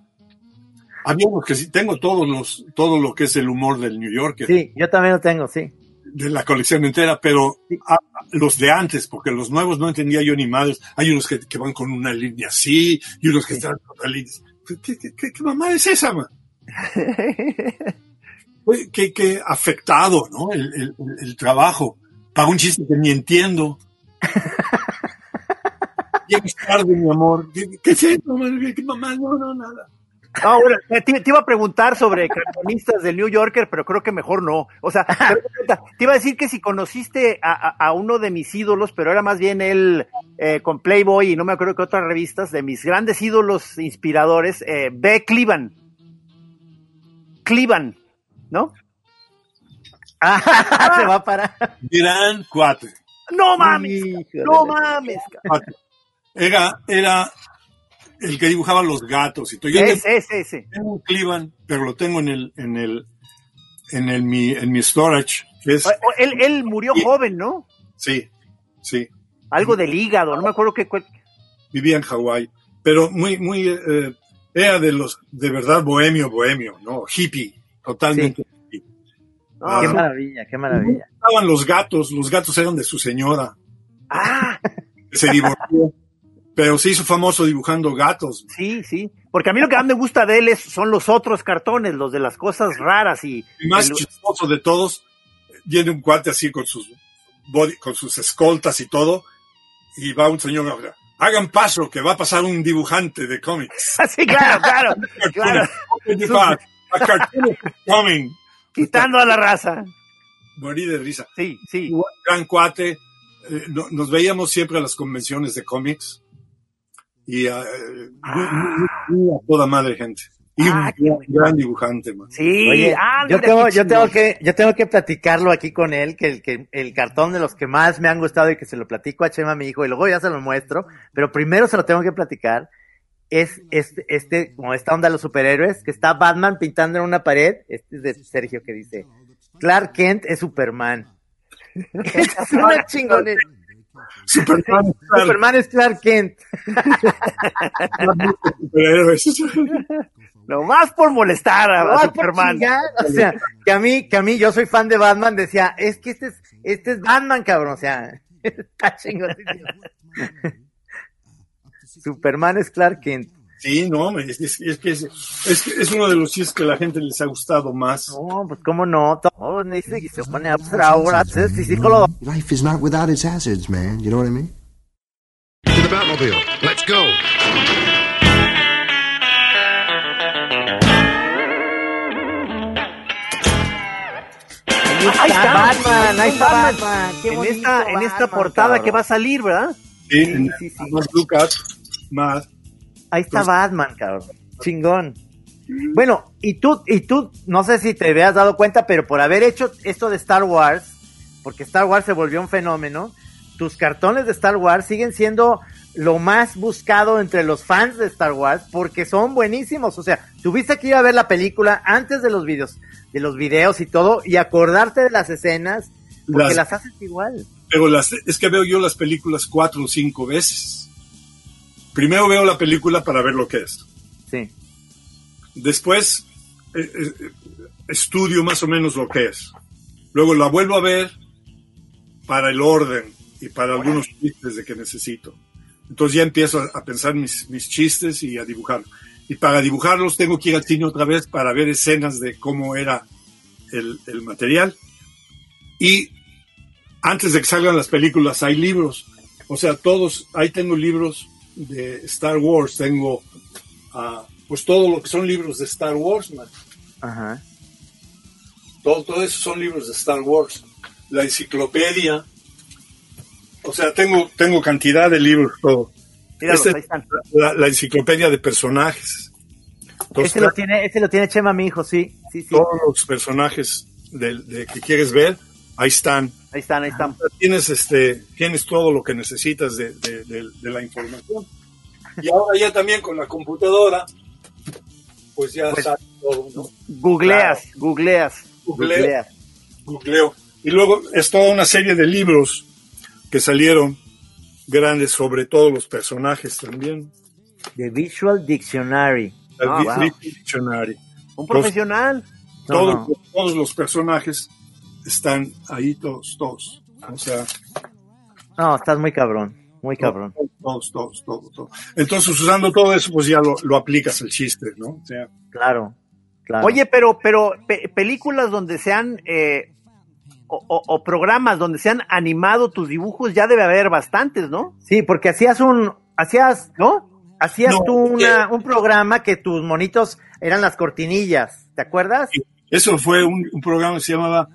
Había que sí, tengo todos los, todo lo que es el humor del New Yorker, Sí, yo también lo tengo, sí. De la colección entera, pero a- los de antes, porque los nuevos no entendía yo ni madres. Hay unos que, que van con una línea así, y unos que están con otra línea. ¿Qué, qué, qué- qué mamá es esa, man? Qué afectado, ¿no? El, el- el trabajo. Para un chiste que ni entiendo. Llegas tarde, mi amor. ¿Qué, es eso, qué mamá? No, no, nada. No, bueno, te, te iba a preguntar sobre cartonistas del New Yorker, pero creo que mejor no. O sea, te iba a decir que si conociste a, a- a uno de mis ídolos, pero era más bien él eh, con Playboy y no me acuerdo qué otras revistas, de mis grandes ídolos inspiradores, eh, B. Cleveland. Cleveland, ¿no? Ah, se va a parar. Gran cuate. No mames, Híjole. no mames. Era, era el que dibujaba los gatos y todo. Yo Ese, ese, ese. tengo un Cleveland, pero lo tengo en el, en el, en el, mi, en mi storage. que es, Él, él murió joven, ¿no? sí, sí. Algo del hígado, no me acuerdo qué. Vivía en Hawái, pero muy, muy, eh, era de los, de verdad bohemio, bohemio, ¿no? Hippie, totalmente hippie. No, Qué Ah. maravilla, qué maravilla. Estaban los gatos, los gatos eran de su señora, Ah, se divorció, pero se hizo famoso dibujando gatos. Sí, sí. Porque a mí lo que más me gusta de él es, son los otros cartones, los de las cosas raras y. El más el- chistoso de todos, viene un cuate así con sus body, con sus escoltas y todo, y va un señor, hagan paso que va a pasar un dibujante de cómics. Sí, claro, claro, claro. Coming. Quitando a la raza. Morí de risa. Sí, sí. Gran cuate. eh, no- nos veíamos siempre a las convenciones de cómics. Y eh, muy- muy- muy a toda madre gente. Y Ah, un gran, gran dibujante, man. Sí, Oye, ah, yo tengo, yo tengo que, yo tengo que platicarlo aquí con él, que el, que el cartón de los que más me han gustado y que se lo platico a Chema, mi hijo, y luego ya se lo muestro, pero primero se lo tengo que platicar, es este, este, como esta onda de los superhéroes, que está Batman pintando en una pared, este es de Sergio que dice, Clark Kent es Superman. es una chingonera. Superman, Superman es Clark Kent. superhéroes. Nomás por molestar a, a No, por Superman. O sea, que a mí, que a mí, yo soy fan de Batman, decía, es que este es, este es Batman, cabrón, o sea, está chingoncísimo. Superman es Clark Kent. Sí, no, es, es- es que es, es, es uno de los chistes que a la gente les ha gustado más. No, pues cómo no, todo dice que se pone a ahora, sí, sí, sí, con lo- Life is not without its hazards, man. You know what I mean? To the Batmobile. Let's go. Ahí está, Batman, ahí está Batman. Batman, qué En bonito esta, en esta Batman, portada cabrón. que va a salir, ¿verdad? Sí, en- sí, sí. Más Lucas, más. Ahí está Batman, cabrón. Chingón. Bueno, y tú, y tú, no sé si te habías dado cuenta, pero por haber hecho esto de Star Wars, porque Star Wars se volvió un fenómeno, tus cartones de Star Wars siguen siendo lo más buscado entre los fans de Star Wars porque son buenísimos. O sea, tuviste que ir a ver la película antes de los videos, de los videos y todo, y acordarte de las escenas, porque Las- las, haces igual. Pero las, es que veo yo las películas cuatro o cinco veces. Primero veo la película para ver lo que es. Sí. Después eh, eh, estudio más o menos lo que es. Luego la vuelvo a ver para el orden y para algunos chistes de que necesito. Entonces ya empiezo a, a pensar mis, mis chistes y a dibujar. Y para dibujarlos tengo que ir al cine otra vez para ver escenas de cómo era el, el material. Y antes de que salgan las películas hay libros. O sea, todos, ahí tengo libros de Star Wars, tengo ah, pues todo lo que son libros de Star Wars, man. Ajá. Todo, todo eso son libros de Star Wars. La enciclopedia. O sea, tengo, tengo cantidad de libros, todo. Míralos, Este- ahí están. la, la enciclopedia de personajes. Ese lo tiene, ese lo tiene Chema, mi hijo, sí, sí, sí. todos los personajes del- de, que quieres ver, ahí están. Ahí están, ahí están. Tienes, este, tienes todo lo que necesitas de, de- de- de la información. Y ahora ya también con la computadora, pues ya sale todo, ¿no? Googleas, googleas. Googleo. googleas. googleo. Y luego es toda una serie de libros que salieron grandes sobre todos los personajes también. The Visual Dictionary. El Ah, Di- wow. Dictionary. Un profesional. No, todos, no. todos los personajes están ahí todos, todos. O sea, No, estás muy cabrón, muy cabrón. todos, todos, todos, todos. Entonces, usando todo eso, pues ya lo, lo aplicas al chiste, ¿no? O sea, Claro, claro. Oye, pero, pero pe- películas donde sean eh, o, o- o programas donde se han animado tus dibujos ya debe haber bastantes, ¿no? Sí, porque hacías un, hacías, ¿No? hacías No, tú una, un programa que tus monitos eran las cortinillas, ¿te acuerdas? eso fue un, un programa que se llamaba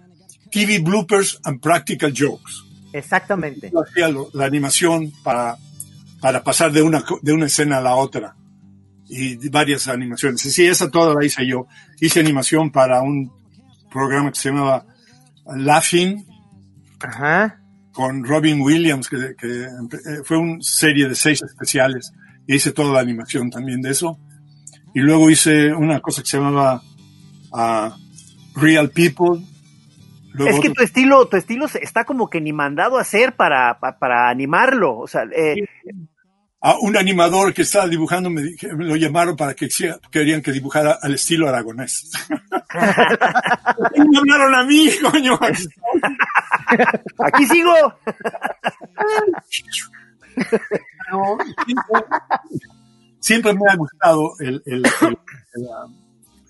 TV Bloopers and Practical Jokes. Exactamente. Yo hacía lo- la animación para, para pasar de una, de una escena a la otra. Y varias animaciones. Sí, esa toda la hice yo. Hice animación para un programa que se llamaba Laughing Ajá. con Robin Williams, que, que eh, fue una serie de seis especiales. Y hice toda la animación también de eso. Y luego hice una cosa que se llamaba ah, Real People. Luego Es que tu estilo, tu estilo está como que ni mandado a hacer para, pa- para animarlo. O sea, eh, a un animador que estaba dibujando me, dije- me lo llamaron para que querían que dibujara al estilo aragonés. me llamaron a mí, coño. aquí sigo. No, siempre, me ha gustado el, el-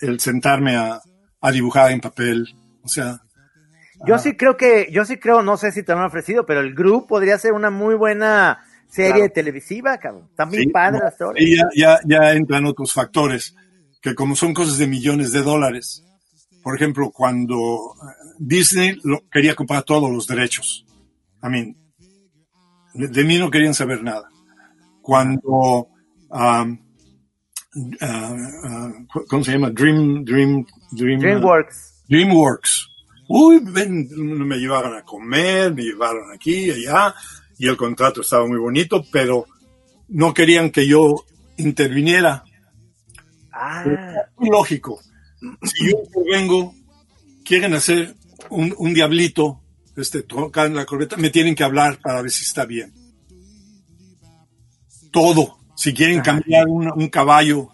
el sentarme a, a dibujar en papel. O sea, Yo sí creo que, yo sí creo, no sé si te lo han ofrecido, pero el grupo podría ser una muy buena serie Claro. televisiva, cabrón. Muy Sí, padre no. Y ya, ya, ya entran otros factores, que como son cosas de millones de dólares, por ejemplo, cuando eh, Disney lo- quería comprar todos los derechos, I mean, de, mí no querían saber nada. Cuando, um, ah, ah, ¿cómo se llama? Dream, Dream, Dream, DreamWorks. DreamWorks. Uy, ven, me llevaron a comer, me llevaron aquí y allá, y el contrato estaba muy bonito, pero no querían que yo interviniera. Ah, lógico. Si yo intervengo, quieren hacer un, un diablito, este, tocar la corbeta, me tienen que hablar para ver si está bien. Todo. Si quieren cambiar un, un caballo,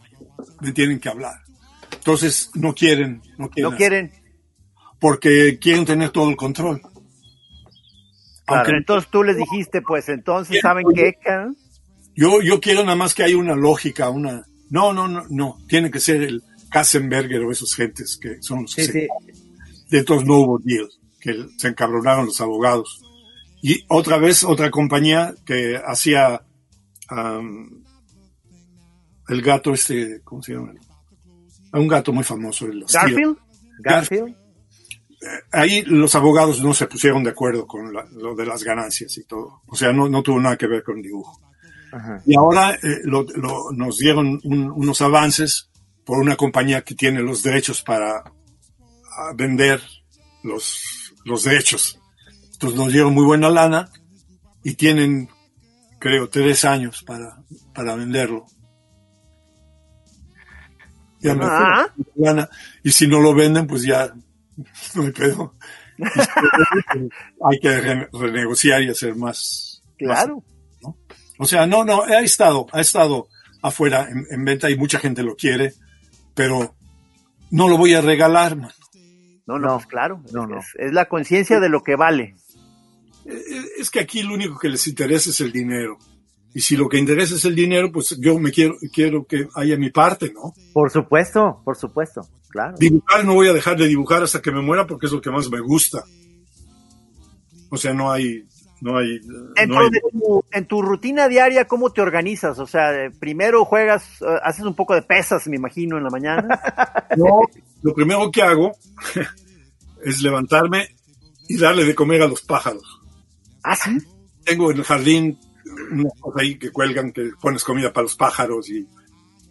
me tienen que hablar. Entonces, no quieren, no quieren. no quieren. Porque quieren tener todo el control. Claro, Aunque entonces tú les dijiste, pues entonces, ¿saben qué? yo, yo quiero nada más que haya una lógica, una... No, no, no, no. Tiene que ser el Kassenberger o esos gentes que son los que Sí, se- sí. de estos no hubo deal, que se encabronaron los abogados. Y otra vez, otra compañía que hacía am, el gato este, ¿cómo se llama? Un gato muy famoso. El Steel. ¿Garfield? Garfield. Ahí los abogados no se pusieron de acuerdo con la- lo de las ganancias y todo. O sea, no, no tuvo nada que ver con el dibujo. Ajá. Y ahora eh, lo- lo- nos dieron un- unos avances por una compañía que tiene los derechos para vender los, los derechos. Entonces nos dieron muy buena lana y tienen, creo, tres años para, para venderlo. Ya me Ah. lana. Y si no lo venden, pues ya no lo venden, hay que re- renegociar y hacer más. Claro. más, O sea, no, no, ha estado, ha estado afuera en, en venta y mucha gente lo quiere, pero no lo voy a regalar, man. No, no, No, pues claro. no, es, no. es- es la conciencia de lo que vale. Eh, Es que aquí lo único que les interesa es el dinero. Y si lo que interesa es el dinero, pues yo me quiero, quiero que haya mi parte, ¿no? Por supuesto, por supuesto. Claro. Dibujar no voy a dejar de dibujar hasta que me muera porque es lo que más me gusta. O sea, no hay, no hay, eh, no hay- tu, en tu rutina diaria, ¿cómo te organizas? O sea, primero juegas, eh, haces un poco de pesas, me imagino, en la mañana. No, lo primero que hago es levantarme y darle de comer a los pájaros. ah, sí. Tengo en el jardín unas cosas ahí que cuelgan que pones comida para los pájaros y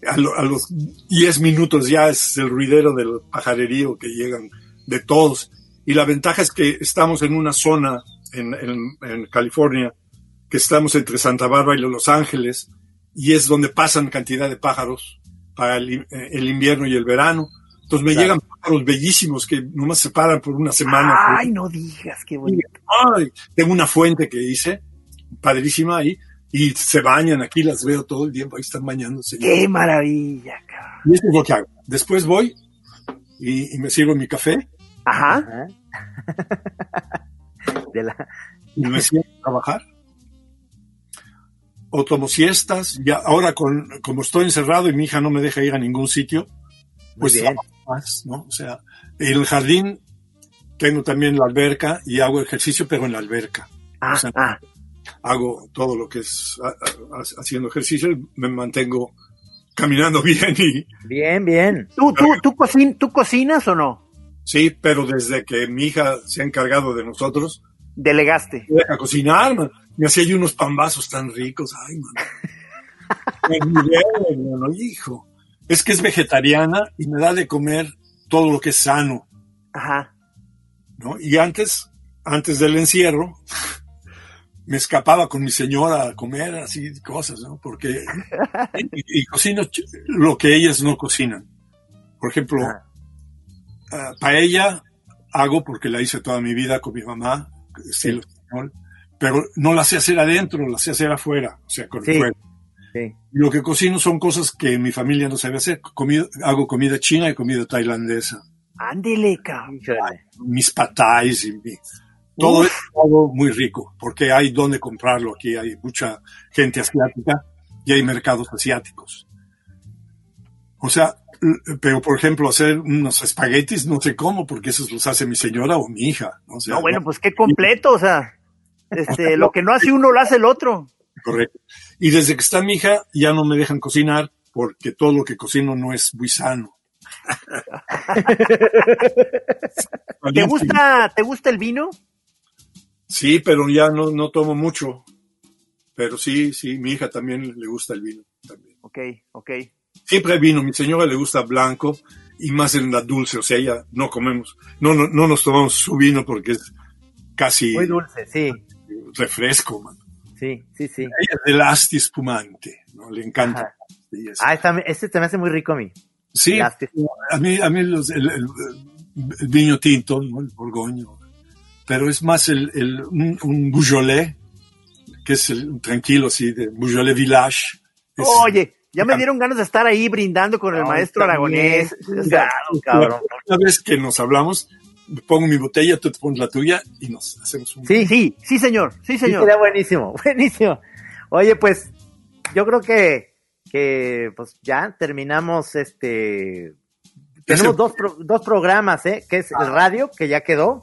a, lo- a los 10 minutos ya es el ruidero del pajarerío que llegan de todos. Y la ventaja es que estamos en una zona en, en- en California que estamos entre Santa Bárbara y Los Ángeles y es donde pasan cantidad de pájaros para el, eh, el invierno y el verano. Entonces me Claro. llegan pájaros bellísimos que nomás se paran por una semana. Ay, no digas, qué bonito. Ay, tengo una fuente que hice, padrísima ahí, y se bañan aquí, las veo todo el tiempo, ahí están bañándose. Qué maravilla, cabrón. Y eso es lo que hago. Después voy y, y me sirvo mi café Ajá. Ajá. De la, y me siento a trabajar. O tomo siestas. Ya, ahora, con, como estoy encerrado y mi hija no me deja ir a ningún sitio, pues bien. más, ¿no? O sea, en el jardín tengo también la alberca y hago ejercicio, pero en la alberca. Ah, O sea, ah. Hago todo lo que es a- a- haciendo ejercicio y me mantengo caminando bien y bien, bien. ¿Tú, tú, tú, cocin- ¿Tú cocinas o no? sí, pero desde que mi hija se ha encargado de nosotros, Delegaste. me deja cocinar, man. Me hacía yo unos pambazos tan ricos, ay, man. Me olvidé, mano, hijo. Es que es vegetariana y me da de comer todo lo que es sano, Ajá. ¿no? Y antes, antes del encierro, me escapaba con mi señora a comer así cosas, ¿no? Porque y, y cocino lo que ellas no cocinan. Por ejemplo, ah, paella hago porque la hice toda mi vida con mi mamá, estilo español, pero no la sé hacer adentro, la sé hacer afuera, o sea, con el Sí. Sí. Lo que cocino son cosas que mi familia no sabe hacer. Comida- hago comida china y comida tailandesa. Ándele, cabrón. Mis patais y mi- todo Uf. es algo muy rico, porque hay donde comprarlo aquí, hay mucha gente asiática y hay mercados asiáticos. O sea, pero por ejemplo, hacer unos espaguetis, no sé cómo, porque esos los hace mi señora o mi hija. O sea, No, bueno, pues qué completo, o sea, este, lo que no hace uno lo hace el otro. Correcto. Y desde que está mi hija, ya no me dejan cocinar porque todo lo que cocino no es muy sano. ¿Te gusta, ¿Te gusta el vino? Sí, pero ya no, no tomo mucho. Pero sí, sí, mi hija también le gusta el vino. También. Ok, ok. Siempre hay vino. Mi señora le gusta blanco y más en la dulce. O sea, ya no comemos, no, no, no nos tomamos su vino porque es casi Muy dulce, sí. refresco, man. Sí, sí, sí. Ella es del asti espumante, ¿no? Le encanta. Sí, Ah, este te me hace muy rico a mí. sí, a mí, a mí los- el, el- el vino tinto, ¿no? el borgoño, pero es más el, el- un, un Beaujolais, que es el tranquilo así, de Beaujolais Village. Es- Oye, ya me dieron ganas de estar ahí brindando con el No, maestro aragonés. O sea, cabrón. Una vez que nos hablamos, pongo mi botella, tú te pones la tuya y nos hacemos un... Sí, sí, sí, señor, sí, Sí, señor. sería buenísimo, buenísimo. Oye, pues yo creo que, que pues ya terminamos este. Tenemos dos, pro- dos programas, ¿eh? Que es el radio, que ya quedó,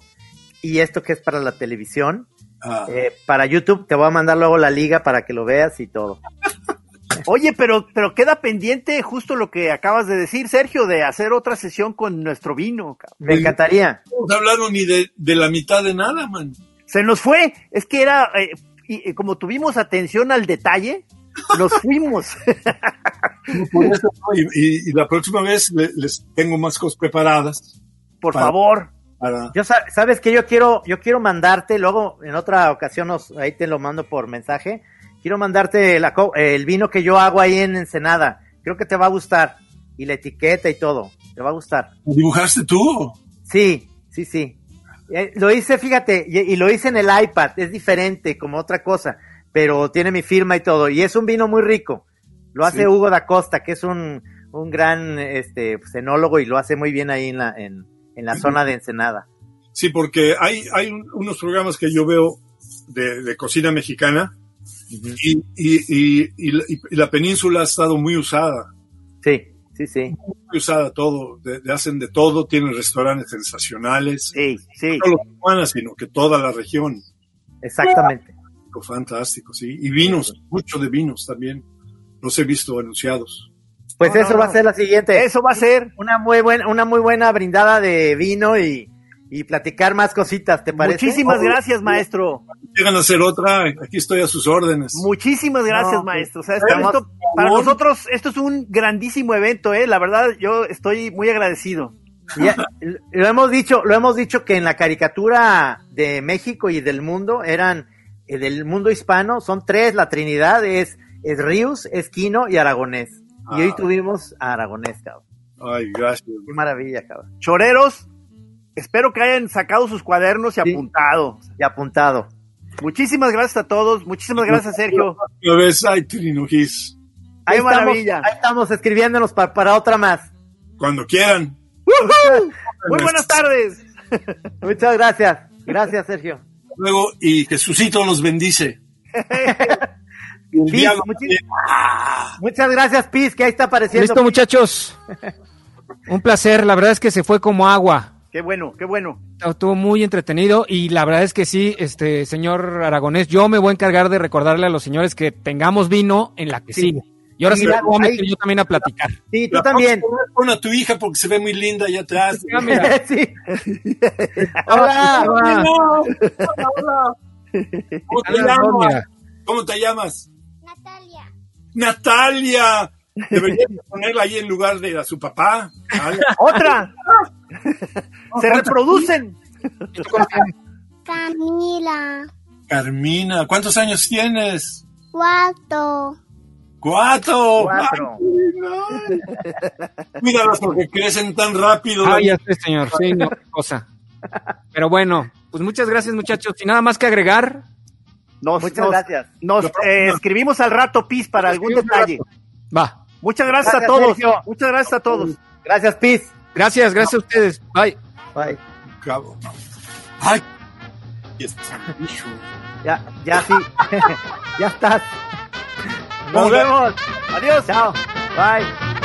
y esto que es para la televisión. Ah, Eh, para YouTube te voy a mandar luego la liga para que lo veas y todo. Oye, pero, pero queda pendiente justo lo que acabas de decir, Sergio, de hacer otra sesión con nuestro vino. Me encantaría. no hablado ni de, de la mitad de nada, man. Se nos fue, es que era, eh, y, y como tuvimos atención al detalle, nos fuimos. Por eso, ¿no? y, y- y la próxima vez le- les tengo más cosas preparadas Por Para- favor. Para... Yo sa- sabes que yo quiero, yo quiero mandarte, luego en otra ocasión nos, ahí te lo mando por mensaje. Quiero mandarte la el vino que yo hago ahí en Ensenada. Creo que te va a gustar. Y la etiqueta y todo. Te va a gustar. ¿Dibujaste tú? Sí, sí, sí. Eh, lo hice, fíjate, y, y lo hice en el iPad. Es diferente, como otra cosa. Pero tiene mi firma y todo. Y es un vino muy rico. Lo hace Sí. Hugo da Costa, que es un, un gran este, pues, enólogo y lo hace muy bien ahí en la, en, en la zona de Ensenada. Sí, porque hay, hay un- unos programas que yo veo de, de cocina mexicana y, y, y, y la- y la península ha estado muy usada, Sí, sí, sí. muy usada todo, de- de- hacen de todo, tienen restaurantes sensacionales, Sí, sí. no solo Tijuana, sino que toda la región, Exactamente. fantástico, sí, y vinos, mucho de vinos también, los he visto anunciados. Pues No, eso no, va no. a ser la siguiente. Eso va a ser. Una muy buena, una muy buena brindada de vino y, y platicar más cositas, ¿te parece? Muchísimas gracias, maestro. Llegan a hacer otra, aquí estoy a sus órdenes. Muchísimas gracias, No, maestro. O sea, pues, esto- esto- para nosotros esto es un grandísimo evento, ¿eh? La verdad, yo estoy muy agradecido. Ya, lo hemos dicho, lo hemos dicho que en la caricatura de México y del mundo eran eh, del mundo hispano, son tres, la Trinidad es, es Ríos, Esquino y Aragonés. Y hoy Ah. tuvimos a Aragonés, cabrón. Ay, gracias. Qué maravilla, cabrón. Choreros, espero que hayan sacado sus cuadernos y Sí. apuntado. Y apuntado. Muchísimas gracias a todos. Muchísimas gracias, Sergio. Una vez, ay, Trino Gis, ¡Qué estamos, maravilla! ahí estamos escribiéndonos para, para otra más. cuando quieran. Muy buenas tardes. Muchas gracias. Gracias, Sergio. Luego, y Jesucito los bendice. Y el Muchas gracias, Piz, que ahí está apareciendo. Listo, muchachos. Un placer, la verdad es que se fue como agua. Qué bueno, qué bueno. Estuvo muy entretenido y la verdad es que sí, este señor Aragonés, yo me voy a encargar de recordarle a los señores que tengamos vino en la que Sí. sigue. Y ahora sí, voy a meter yo también a platicar. Sí, tú La también. Pon a tu hija porque se ve muy linda allá atrás. Mira. sí. Hola. Ah, ¿Cómo te llamas? ¿Cómo te llamas? Natalia. Natalia. Deberías de ponerla ahí en lugar de a su papá. Vale. ¡Otra! Se reproducen. Camila. Carmina, ¿cuántos años tienes? Cuarto. Cuatro. Cuatro. Míralas porque crecen tan rápido. Ah, ya sé, señor. Sí, no, qué cosa. Pero bueno, pues muchas gracias, muchachos. Y nada más que agregar. Nos, Muchas nos- gracias. Nos eh, escribimos al rato, Pis, para algún detalle. Va. Muchas gracias, Gracias, a todos. Sergio. Muchas gracias a todos. Gracias, Piz. Gracias, gracias a ustedes. Bye. Bye. Cabo. Ay. Ya, ya sí. ya estás. Nos vemos. Adiós. Chao. Bye.